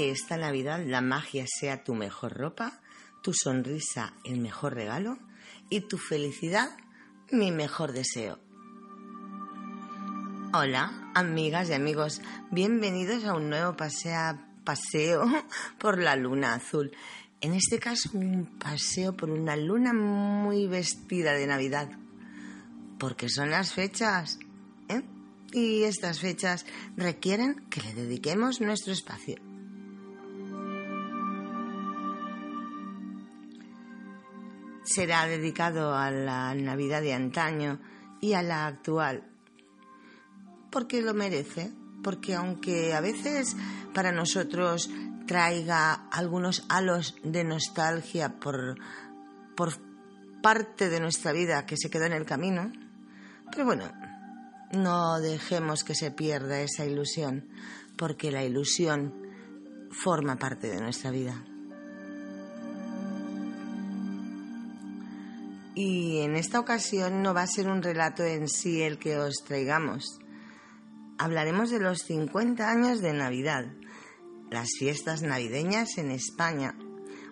Que esta Navidad la magia sea tu mejor ropa, tu sonrisa el mejor regalo y tu felicidad mi mejor deseo. Hola, amigas y amigos, bienvenidos a un nuevo paseo por la luna azul. En este caso, un paseo por una luna muy vestida de Navidad, porque son las fechas, ¿eh? Y estas fechas requieren que le dediquemos nuestro espacio. Será dedicado a la Navidad de antaño y a la actual, porque lo merece, porque aunque a veces para nosotros traiga algunos halos de nostalgia por, por parte de nuestra vida que se quedó en el camino, pero bueno, no dejemos que se pierda esa ilusión, porque la ilusión forma parte de nuestra vida. Y en esta ocasión no va a ser un relato en sí el que os traigamos. Hablaremos de los 50 años de Navidad, las fiestas navideñas en España,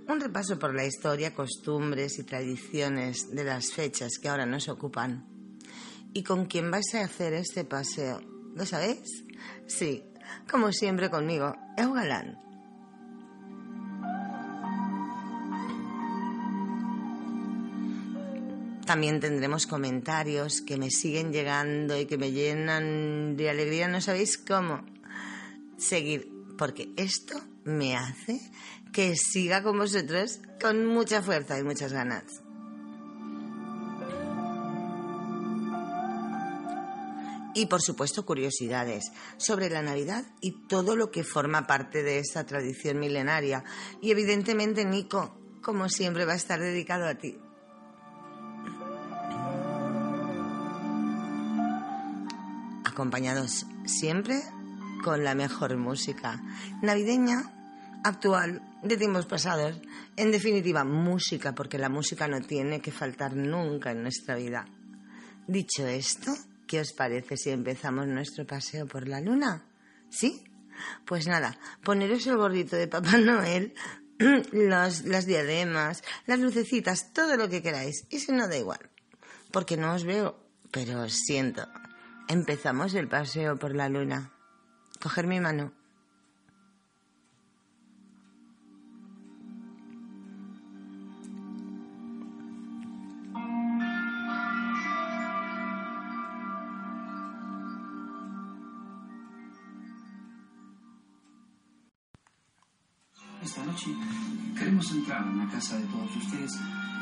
un repaso por la historia, costumbres y tradiciones de las fechas que ahora nos ocupan. ¿Y con quién vais a hacer este paseo? ¿Lo sabéis? Sí, como siempre conmigo, Eugalán. También tendremos comentarios que me siguen llegando y que me llenan de alegría. No sabéis cómo seguir, porque esto me hace que siga con vosotros con mucha fuerza y muchas ganas. Y por supuesto curiosidades sobre la Navidad y todo lo que forma parte de esta tradición milenaria. Y evidentemente Nico, como siempre, va a estar dedicado a ti. Acompañados siempre con la mejor música navideña, actual, de tiempos pasados. En definitiva, música, porque la música no tiene que faltar nunca en nuestra vida. Dicho esto, ¿qué os parece si empezamos nuestro paseo por la luna? ¿Sí? Pues nada, poneros el gordito de Papá Noel, las diademas, las lucecitas, todo lo que queráis. Y si no, da igual. Porque no os veo, pero os siento. Empezamos el paseo por la luna. Coger mi mano. Esta noche queremos entrar en la casa de todos ustedes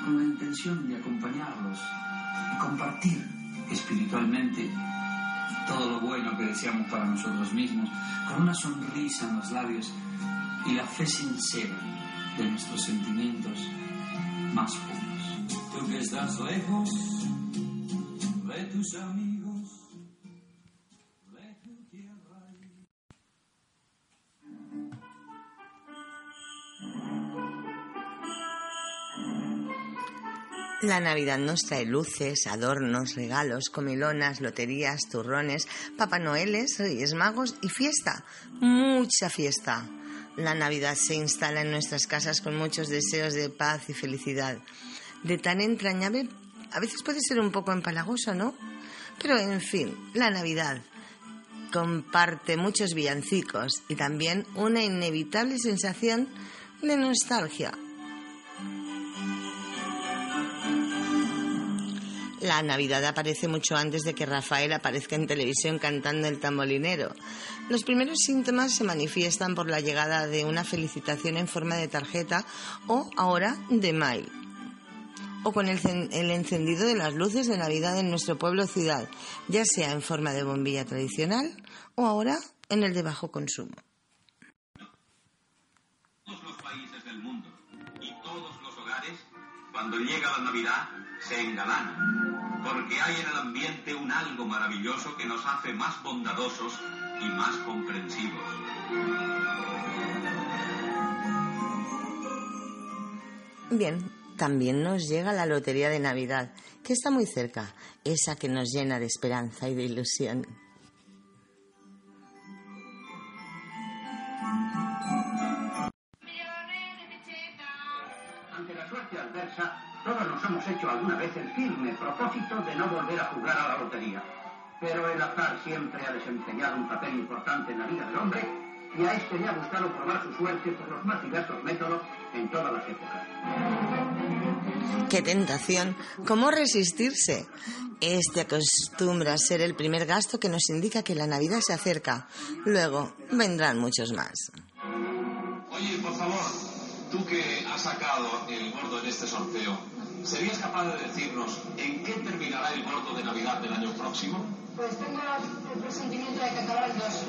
con la intención de acompañarlos y compartir espiritualmente todo lo bueno que deseamos para nosotros mismos, con una sonrisa en los labios y la fe sincera de nuestros sentimientos más puros. Tú que estás lejos de tus amigos, La Navidad nos trae luces, adornos, regalos, comilonas, loterías, turrones, Papá Noeles, Reyes Magos y fiesta. Mucha fiesta. La Navidad se instala en nuestras casas con muchos deseos de paz y felicidad. De tan entrañable, a veces puede ser un poco empalagoso, ¿no? Pero en fin, la Navidad comparte muchos villancicos y también una inevitable sensación de nostalgia. La Navidad aparece mucho antes de que Rafael aparezca en televisión cantando el tambolinero. Los primeros síntomas se manifiestan por la llegada de una felicitación en forma de tarjeta o ahora de mail. o con el, encendido de las luces de Navidad en nuestro pueblo ciudad, ya sea en forma de bombilla tradicional o ahora en el de bajo consumo. Todos los países del mundo y todos los hogares, cuando llega la Navidad, se engalanan, porque hay en el ambiente un algo maravilloso que nos hace más bondadosos y más comprensivos. Bien, también nos llega la Lotería de Navidad, que está muy cerca, esa que nos llena de esperanza y de ilusión. Ante la suerte adversa, todos nos hemos hecho alguna vez el firme propósito de no volver a jugar a la lotería. Pero el azar siempre ha desempeñado un papel importante en la vida del hombre y a este le ha gustado probar su suerte por los más diversos métodos en todas las épocas. ¡Qué tentación! ¿Cómo resistirse? Este acostumbra a ser el primer gasto que nos indica que la Navidad se acerca. Luego vendrán muchos más. Oye, por favor, tú que has sacado el gordo en este sorteo, ¿serías capaz de decirnos en qué terminará el gordo de Navidad del año próximo? Pues tengo el presentimiento de que acabará el 2.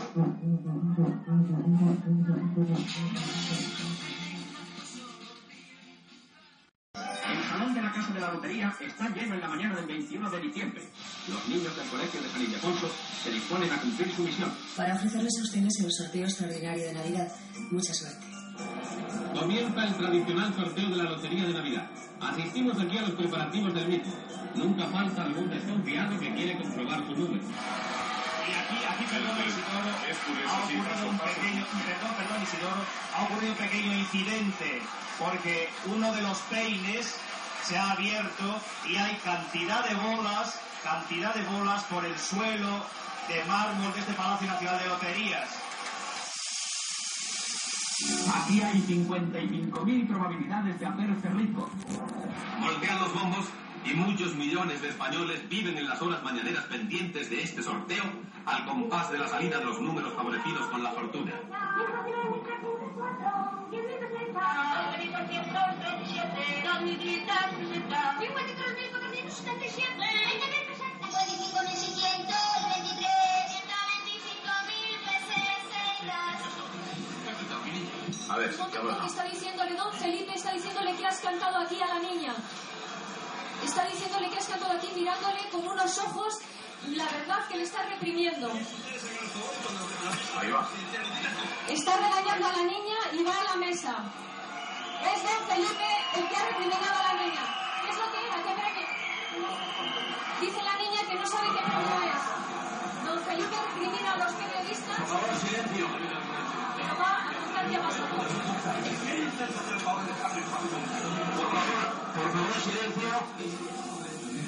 El salón de la Casa de la Lotería está lleno en la mañana del 21 de diciembre. Los niños del Colegio de San Ildefonso se disponen a cumplir su misión. Para ofrecerles a ustedes el sorteo extraordinario de Navidad. Mucha suerte. Comienza el tradicional sorteo de la Lotería de Navidad. Asistimos aquí a los preparativos del mismo. Nunca falta algún desconfiado que quiere comprobar su número. Y aquí, aquí, perdón, Isidoro, ha ocurrido un pequeño, perdón, perdón, Isidoro, ha ocurrido un pequeño incidente, porque uno de los peines se ha abierto y hay cantidad de bolas, cantidad de bolas por el suelo de mármol de este Palacio Nacional de Loterías. Aquí hay 55.000 probabilidades de hacerse rico. Golpean los bombos y muchos millones de españoles viven en las horas mañaneras pendientes de este sorteo al compás de la salida de los números favorecidos con la fortuna. A ver, tengo que está diciéndole, don Felipe está diciéndole que has cantado aquí a la niña. Está diciéndole que has cantado aquí mirándole con unos ojos, la verdad que le está reprimiendo. ahí va. Está regañando a la niña y va a la mesa. Es don Felipe el que ha recriminado a la niña. ¿Qué es lo que era? ¿Qué era que... Dice la niña que no sabe qué premio es. Don Felipe recrimina a los periodistas. Por favor, silencio. Pero va a juzgar qué ha pasado. Por favor, silencio.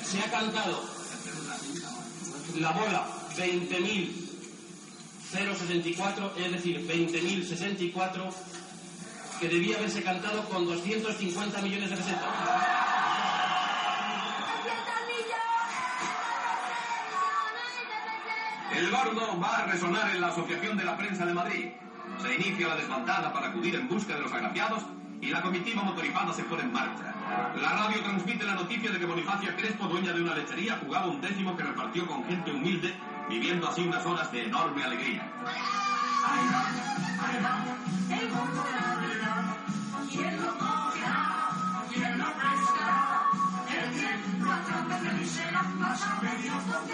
Se ha cantado la bola 20.064, es decir, 20.064, que debía haberse cantado con 250 millones de pesetas. El gordo va a resonar en la Asociación de la Prensa de Madrid. Se inicia la desbandada para acudir en busca de los agraciados y la comitiva motorizada se pone en marcha. La radio transmite la noticia de que Bonifacia Crespo, dueña de una lechería, jugaba un décimo que repartió con gente humilde, viviendo así unas horas de enorme alegría. Pampanitos verdes, hojas de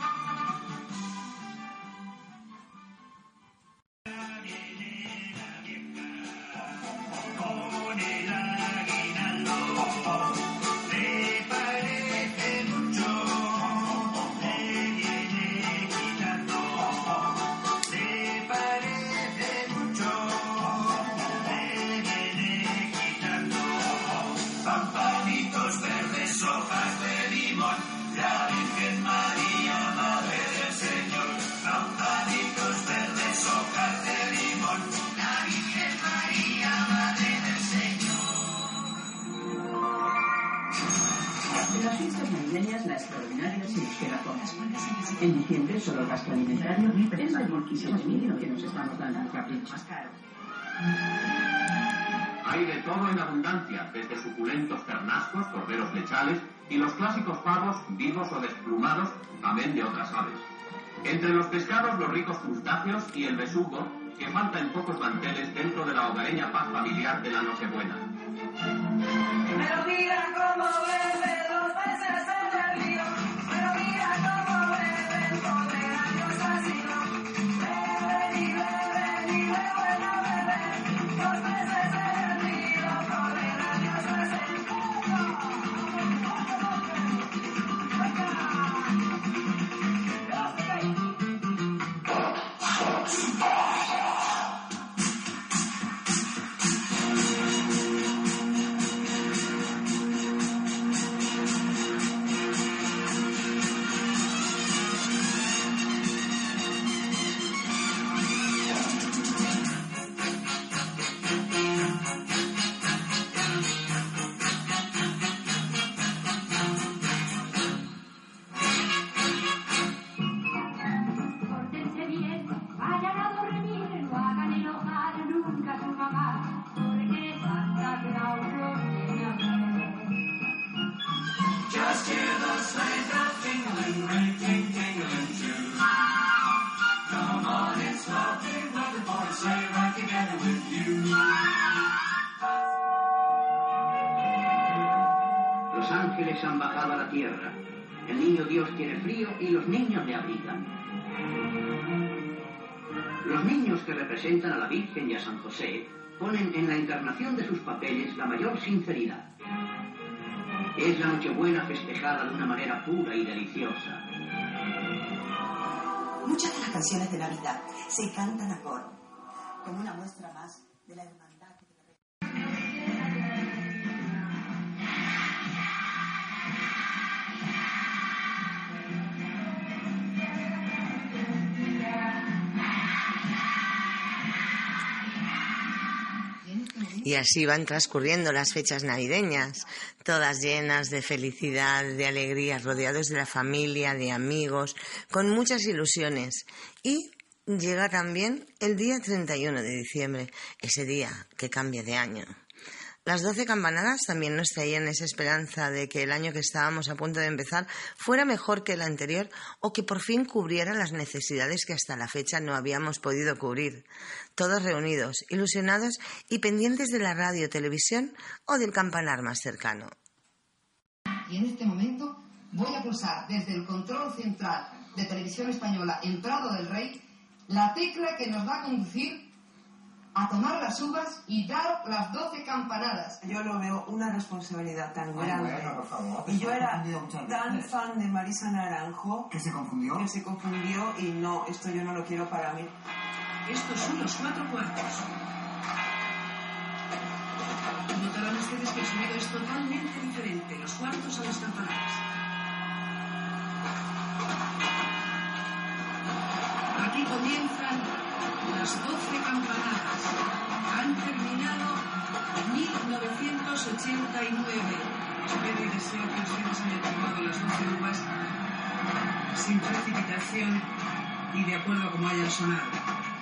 En diciembre, solo el gasto alimentario es el molquísimo mínimo que nos estamos dando al capricho. Más caro. Hay de todo en abundancia, desde suculentos ternascos, corderos lechales y los clásicos pavos vivos o desplumados, también de otras aves. Entre los pescados, los ricos crustáceos y el besugo, que falta en pocos manteles dentro de la hogareña paz familiar de la Nochebuena. Pero mira cómo beben los peces encarnación de sus papeles la mayor sinceridad. Es la Nochebuena festejada de una manera pura y deliciosa. Muchas de las canciones de Navidad se cantan a coro, como una muestra más de la hermandad. Y así van transcurriendo las fechas navideñas, todas llenas de felicidad, de alegría, rodeados de la familia, de amigos, con muchas ilusiones. Y llega también el día 31 de diciembre, ese día que cambia de año. Las doce campanadas también nos traían esa esperanza de que el año que estábamos a punto de empezar fuera mejor que el anterior o que por fin cubriera las necesidades que hasta la fecha no habíamos podido cubrir. Todos reunidos, ilusionados y pendientes de la radio, televisión o del campanar más cercano. Y en este momento voy a pulsar desde el control central de Televisión Española en Prado del Rey la tecla que nos va a conducir a tomar las uvas y dar las doce campanadas. Yo lo veo una responsabilidad tan Ay, grande. bueno, por favor, y yo era tan fan de Marisa Naranjo. ¿Que se confundió? Que se confundió y no, esto yo no lo quiero para mí. Estos son los cuatro cuartos. Notarán ustedes que el sonido es totalmente diferente, los cuartos a las campanadas. Aquí comienzan las 12 campanadas. Han terminado 1989. Espero y deseo que ustedes hayan tomado las 12 uvas sin precipitación y de acuerdo a cómo hayan sonado.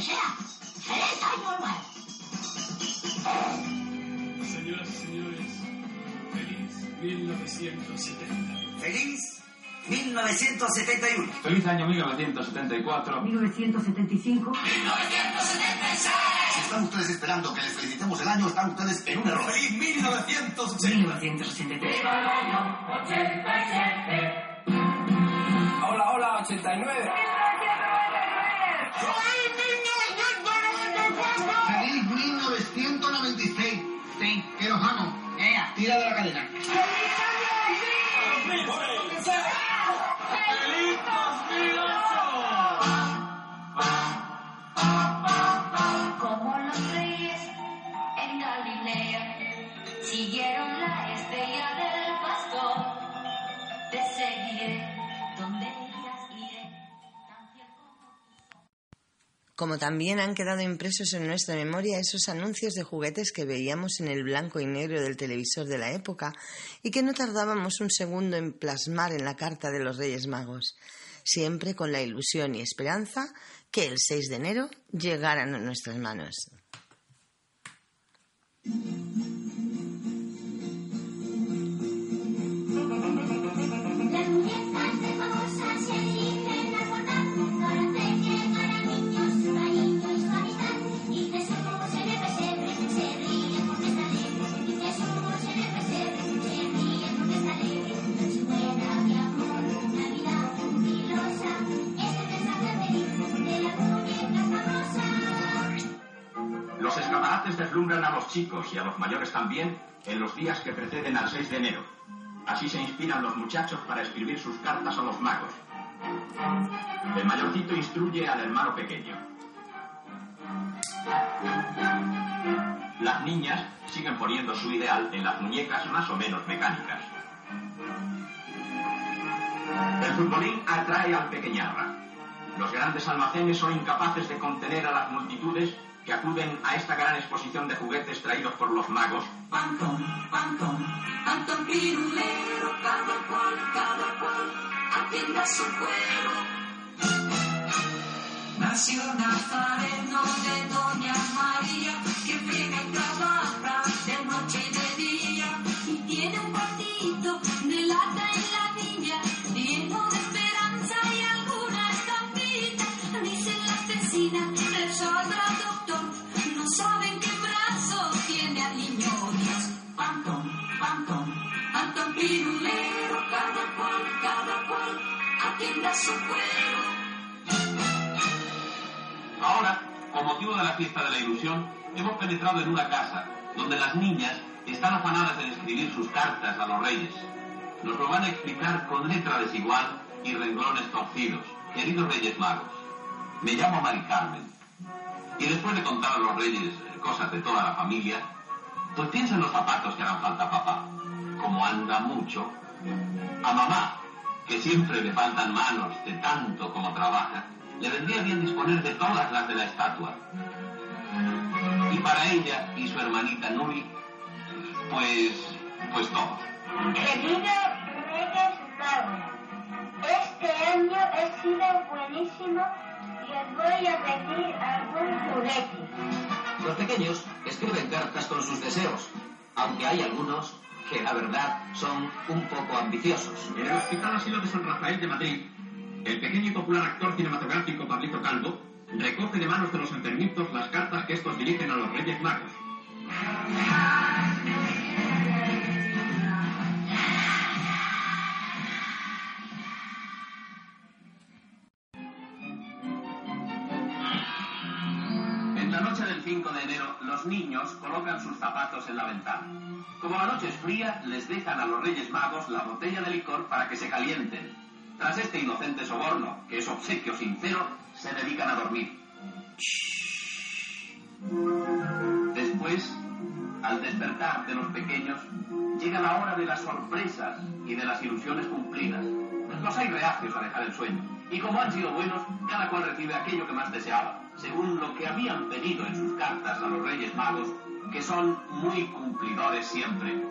Feliz año nuevo. Señoras y señores, feliz 1970. Feliz 1971. Feliz año 1974. 1975. 1976. Si están ustedes esperando que les felicitemos el año, están ustedes en un error. ¡Feliz 1980! 1983. ¡Hola, hola, 89! ¡1989! Tira de la cadena. Como también han quedado impresos en nuestra memoria esos anuncios de juguetes que veíamos en el blanco y negro del televisor de la época y que no tardábamos un segundo en plasmar en la carta de los Reyes Magos, siempre con la ilusión y esperanza que el 6 de enero llegaran a nuestras manos. Deslumbran a los chicos y a los mayores también en los días que preceden al 6 de enero. Así se inspiran los muchachos para escribir sus cartas a los magos. El mayorcito instruye al hermano pequeño. Las niñas siguen poniendo su ideal en las muñecas más o menos mecánicas. El futbolín atrae al pequeñarra. Los grandes almacenes son incapaces de contener a las multitudes que acuden a esta gran exposición de juguetes traídos por los magos Antón, Antón, Antón Pirulero, cada cual, cada cual, atienda su cuero. Nació Nazareno de Doña María, que friega Ahora, con motivo de la fiesta de la ilusión, hemos penetrado en una casa donde las niñas están afanadas en escribir sus cartas a los reyes. Nos lo van a explicar con letra desigual y renglones torcidos. Queridos reyes magos, me llamo Mari Carmen. Y después de contar a los reyes eh, cosas de toda la familia, pues piensa en los zapatos que harán falta a papá. Como anda mucho. A mamá, que siempre le faltan manos de tanto como trabaja, le vendría bien disponer de todas las de la estatua. Y para ella y su hermanita Nuri, pues, pues todo. Querido Reyes Magos, este año he sido buenísimo os voy a pedir algún juguete. Los pequeños escriben cartas con sus deseos, aunque hay algunos que la verdad son un poco ambiciosos. En el Hospital Asilo de San Rafael de Madrid, el pequeño y popular actor cinematográfico Pablito Calvo recoge de manos de los enfermitos las cartas que estos dirigen a los Reyes Magos. 5 de enero, los niños colocan sus zapatos en la ventana. Como la noche es fría, les dejan a los Reyes Magos la botella de licor para que se calienten. Tras este inocente soborno, que es obsequio sincero, se dedican a dormir. Después, al despertar de los pequeños, llega la hora de las sorpresas y de las ilusiones cumplidas. Los hay reacios a dejar el sueño. Y como han sido buenos, cada cual recibe aquello que más deseaba, según lo que habían pedido en sus cartas a los Reyes Magos, que son muy cumplidores siempre.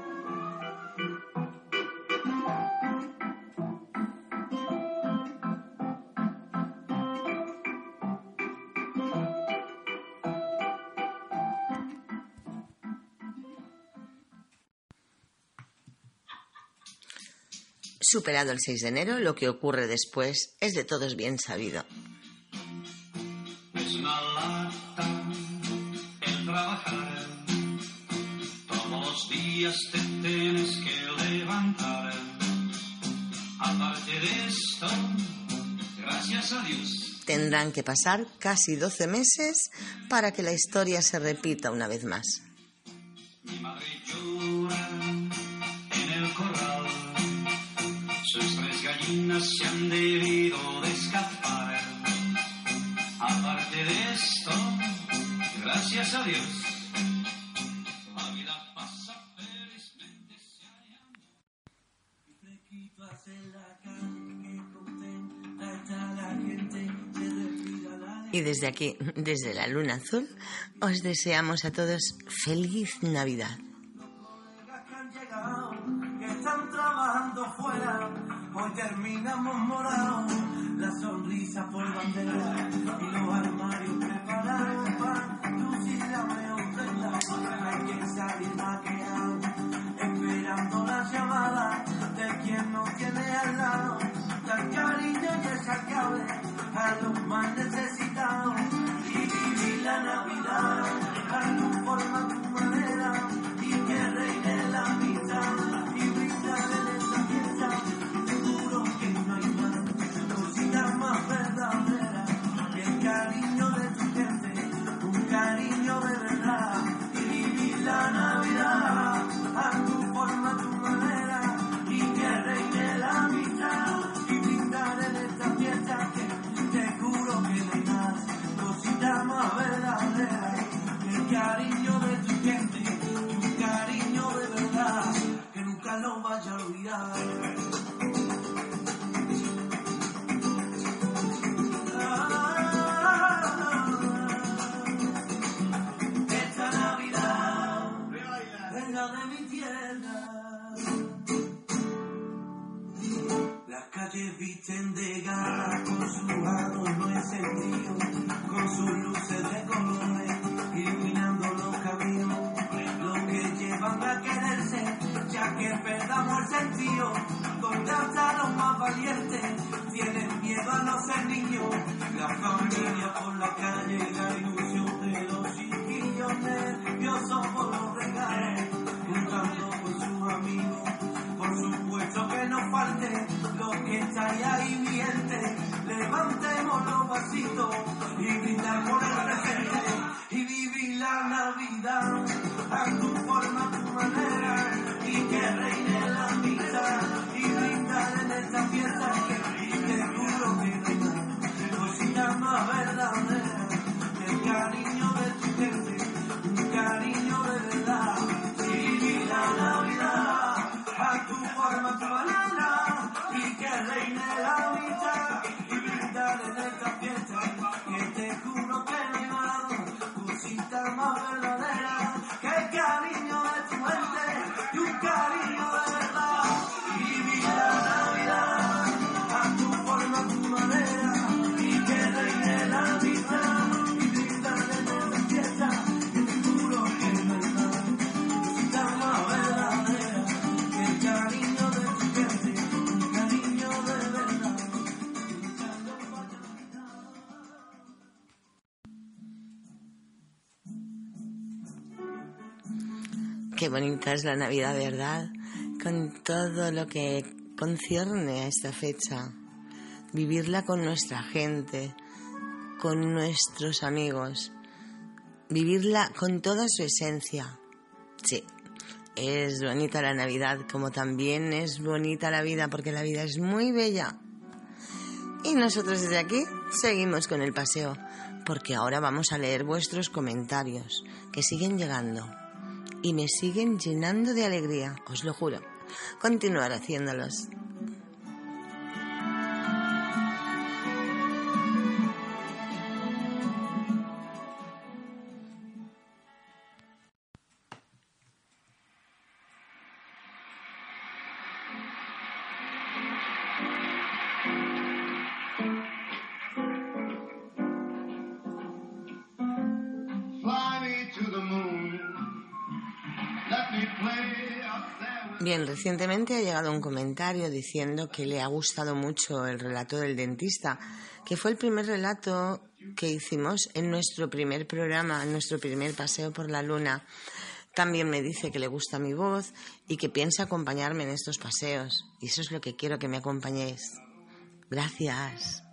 Superado el 6 de enero, lo que ocurre después es de todos bien sabido. días te tienes que levantar. Aparte de esto, gracias a Dios. Tendrán que pasar casi 12 meses para que la historia se repita una vez más. Mi madre llora en el corral. Sus tres gallinas se han debido de escapar. Aparte de esto, gracias a Dios. Y desde aquí, desde la Luna Azul, os deseamos a todos feliz Navidad. están trabajando fuera. Hoy terminamos morados, la sonrisa por bandera y los armarios preparados para lucir la mejor tela. Hay que salir esperando la llamada de quien nos tiene al lado. Dar cariño y esa clave a los más necesitados calle, la ilusión de los chiquillos nerviosos por los regalos, juntando con sus amigos. Por supuesto que no falte lo que está ahí viviente. Levantemos los vasitos Es la Navidad, ¿verdad? Con todo lo que concierne a esta fecha. Vivirla con nuestra gente, con nuestros amigos. Vivirla con toda su esencia. Sí, es bonita la Navidad, como también es bonita la vida, porque la vida es muy bella. Y nosotros desde aquí seguimos con el paseo, porque ahora vamos a leer vuestros comentarios, que siguen llegando y me siguen llenando de alegría, os lo juro. Continuar haciéndolos. Bien, recientemente ha llegado un comentario diciendo que le ha gustado mucho el relato del dentista, que fue el primer relato que hicimos en nuestro primer programa, en nuestro primer paseo por la luna. También me dice que le gusta mi voz y que piensa acompañarme en estos paseos. Y eso es lo que quiero que me acompañéis. Gracias.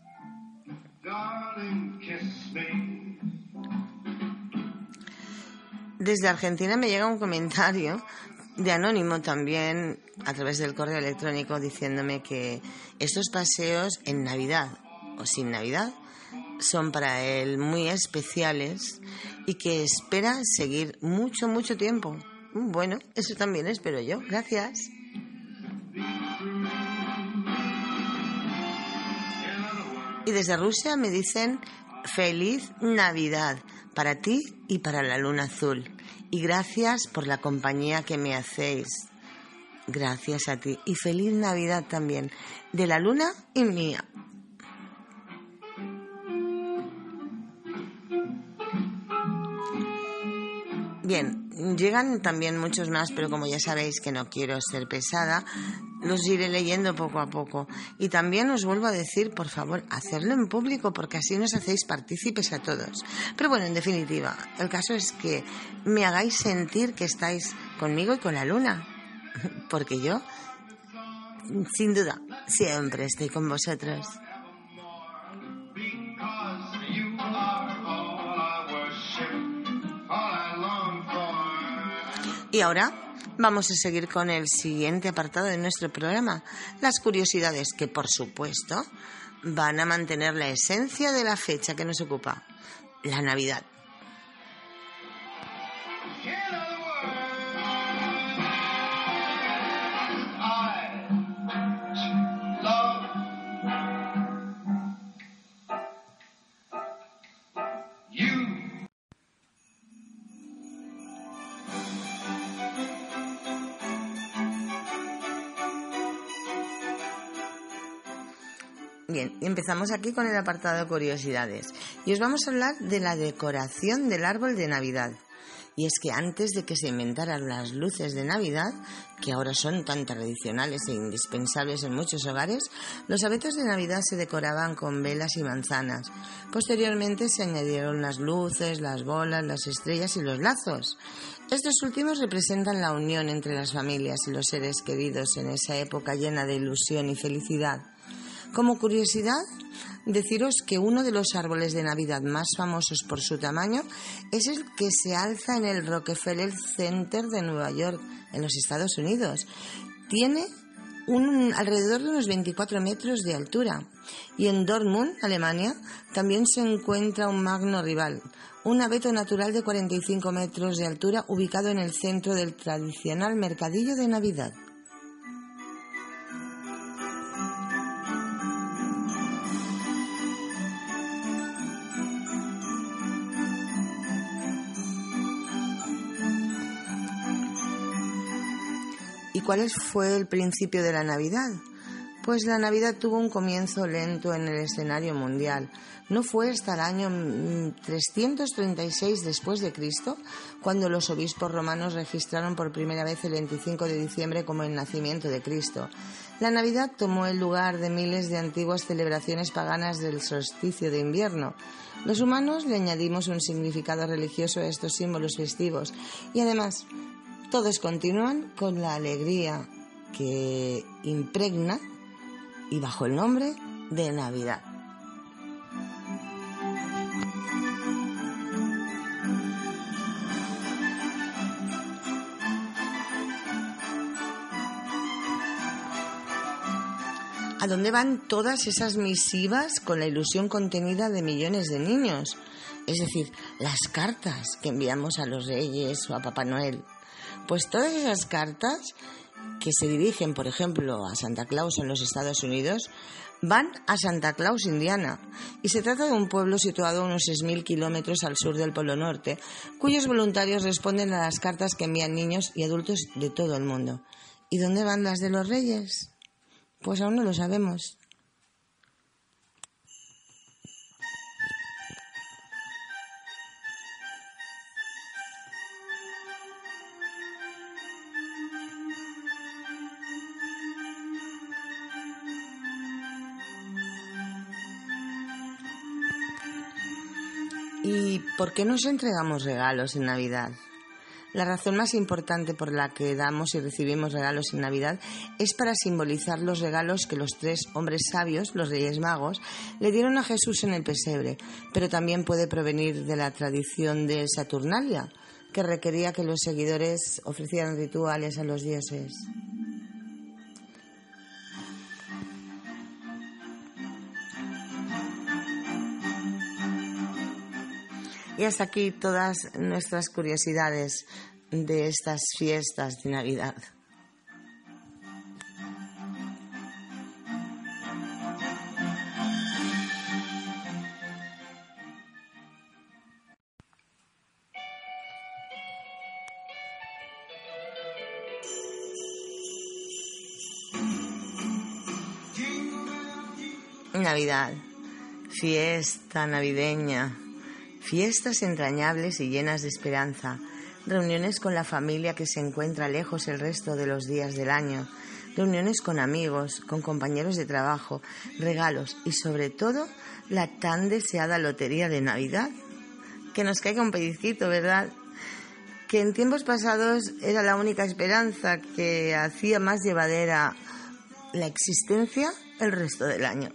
Desde Argentina me llega un comentario de Anónimo también a través del correo electrónico diciéndome que estos paseos en Navidad o sin Navidad son para él muy especiales y que espera seguir mucho, mucho tiempo. Bueno, eso también espero yo. Gracias. Y desde Rusia me dicen feliz Navidad para ti y para la luna azul. Y gracias por la compañía que me hacéis. Gracias a ti. Y feliz Navidad también. De la luna y mía. Bien, llegan también muchos más, pero como ya sabéis que no quiero ser pesada, los iré leyendo poco a poco. Y también os vuelvo a decir, por favor, hacerlo en público porque así nos hacéis partícipes a todos. Pero bueno, en definitiva, el caso es que me hagáis sentir que estáis conmigo y con la luna. Porque yo, sin duda, siempre estoy con vosotros. Y ahora vamos a seguir con el siguiente apartado de nuestro programa, las curiosidades que, por supuesto, van a mantener la esencia de la fecha que nos ocupa, la Navidad. Empezamos aquí con el apartado de curiosidades. Y os vamos a hablar de la decoración del árbol de Navidad. Y es que antes de que se inventaran las luces de Navidad, que ahora son tan tradicionales e indispensables en muchos hogares, los abetos de Navidad se decoraban con velas y manzanas. Posteriormente se añadieron las luces, las bolas, las estrellas y los lazos. Estos últimos representan la unión entre las familias y los seres queridos en esa época llena de ilusión y felicidad. Como curiosidad, deciros que uno de los árboles de Navidad más famosos por su tamaño es el que se alza en el Rockefeller Center de Nueva York, en los Estados Unidos. Tiene un, alrededor de unos 24 metros de altura. Y en Dortmund, Alemania, también se encuentra un magno rival, un abeto natural de 45 metros de altura ubicado en el centro del tradicional mercadillo de Navidad. Cuál fue el principio de la Navidad? Pues la Navidad tuvo un comienzo lento en el escenario mundial. No fue hasta el año mm, 336 después de Cristo cuando los obispos romanos registraron por primera vez el 25 de diciembre como el nacimiento de Cristo. La Navidad tomó el lugar de miles de antiguas celebraciones paganas del solsticio de invierno. Los humanos le añadimos un significado religioso a estos símbolos festivos y además todos continúan con la alegría que impregna y bajo el nombre de Navidad. ¿A dónde van todas esas misivas con la ilusión contenida de millones de niños? Es decir, las cartas que enviamos a los reyes o a Papá Noel. Pues todas esas cartas que se dirigen, por ejemplo, a Santa Claus en los Estados Unidos, van a Santa Claus, Indiana, y se trata de un pueblo situado a unos 6.000 kilómetros al sur del Polo Norte, cuyos voluntarios responden a las cartas que envían niños y adultos de todo el mundo. ¿Y dónde van las de los reyes? Pues aún no lo sabemos. ¿Y por qué nos entregamos regalos en Navidad? La razón más importante por la que damos y recibimos regalos en Navidad es para simbolizar los regalos que los tres hombres sabios, los Reyes Magos, le dieron a Jesús en el pesebre, pero también puede provenir de la tradición de Saturnalia, que requería que los seguidores ofrecieran rituales a los dioses. Y hasta aquí todas nuestras curiosidades de estas fiestas de Navidad. Navidad, fiesta navideña, fiestas entrañables y llenas de esperanza, reuniones con la familia que se encuentra lejos el resto de los días del año, reuniones con amigos, con compañeros de trabajo, regalos y sobre todo la tan deseada lotería de Navidad. Que nos caiga un pellizquito, ¿verdad? Que en tiempos pasados era la única esperanza que hacía más llevadera la existencia el resto del año.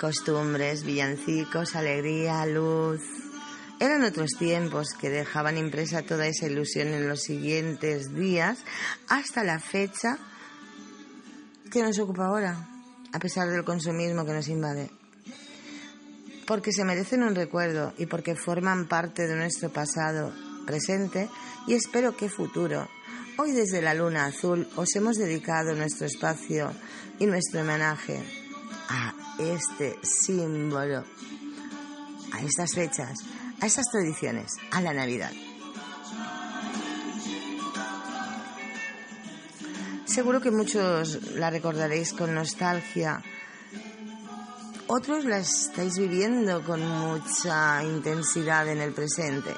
Costumbres, villancicos, alegría, luz. Eran otros tiempos que dejaban impresa toda esa ilusión en los siguientes días hasta la fecha que nos ocupa ahora, a pesar del consumismo que nos invade. Porque se merecen un recuerdo y porque forman parte de nuestro pasado, presente y espero que futuro. Hoy desde la Luna Azul os hemos dedicado nuestro espacio y nuestro homenaje a este símbolo, a estas fechas, a estas tradiciones, a la Navidad. Seguro que muchos la recordaréis con nostalgia. Otros la estáis viviendo con mucha intensidad en el presente.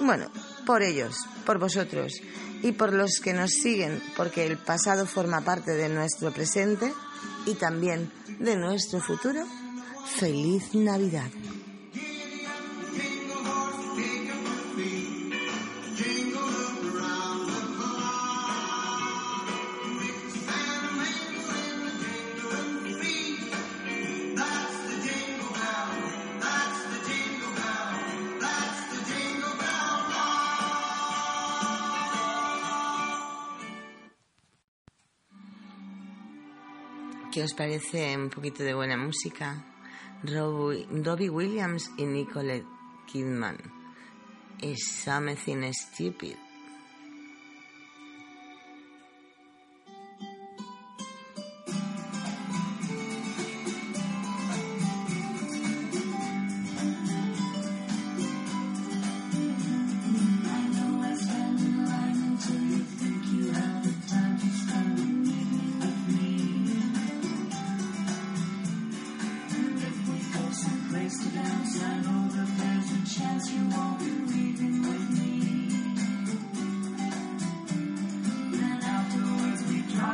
Bueno, por ellos, por vosotros y por los que nos siguen, porque el pasado forma parte de nuestro presente y también de nuestro futuro, feliz Navidad. Os parece un poquito de buena música? Robbie, Williams y Nicole Kidman. Is something stupid.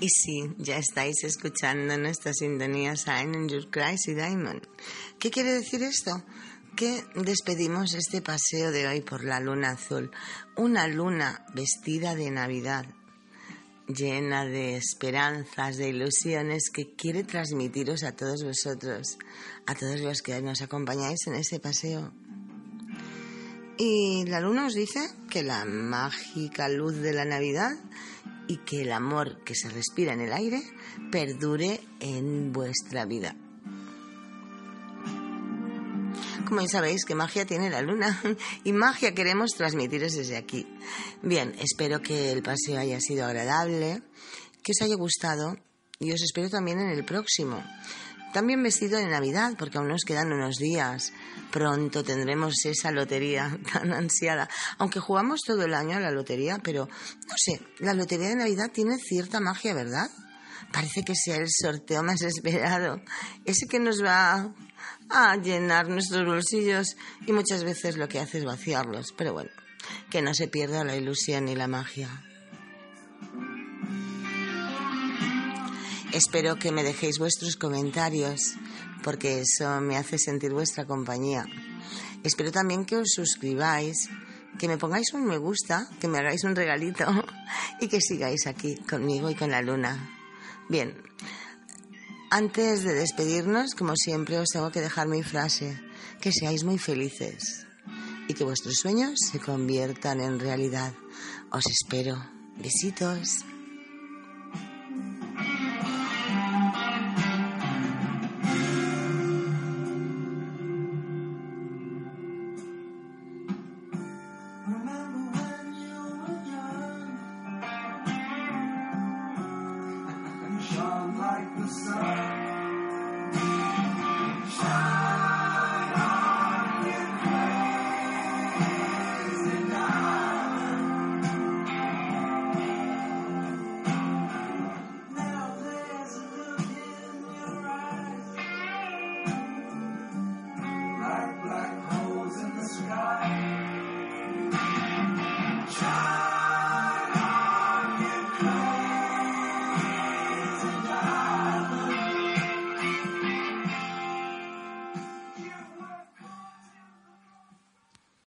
Y sí, ya estáis escuchando nuestra sintonía Sign in Your Crazy Diamond. ¿Qué quiere decir esto? Que despedimos este paseo de hoy por la luna azul. Una luna vestida de Navidad, llena de esperanzas, de ilusiones que quiere transmitiros a todos vosotros, a todos los que nos acompañáis en este paseo. Y la luna os dice que la mágica luz de la Navidad y que el amor que se respira en el aire perdure en vuestra vida. Como ya sabéis, que magia tiene la luna y magia queremos transmitiros desde aquí. Bien, espero que el paseo haya sido agradable, que os haya gustado y os espero también en el próximo. También vestido de Navidad, porque aún nos quedan unos días. Pronto tendremos esa lotería tan ansiada. Aunque jugamos todo el año a la lotería, pero no sé, la lotería de Navidad tiene cierta magia, ¿verdad? Parece que sea el sorteo más esperado. Ese que nos va a llenar nuestros bolsillos y muchas veces lo que hace es vaciarlos. Pero bueno, que no se pierda la ilusión y la magia. Espero que me dejéis vuestros comentarios porque eso me hace sentir vuestra compañía. Espero también que os suscribáis, que me pongáis un me gusta, que me hagáis un regalito y que sigáis aquí conmigo y con la luna. Bien, antes de despedirnos, como siempre, os tengo que dejar mi frase, que seáis muy felices y que vuestros sueños se conviertan en realidad. Os espero. Besitos.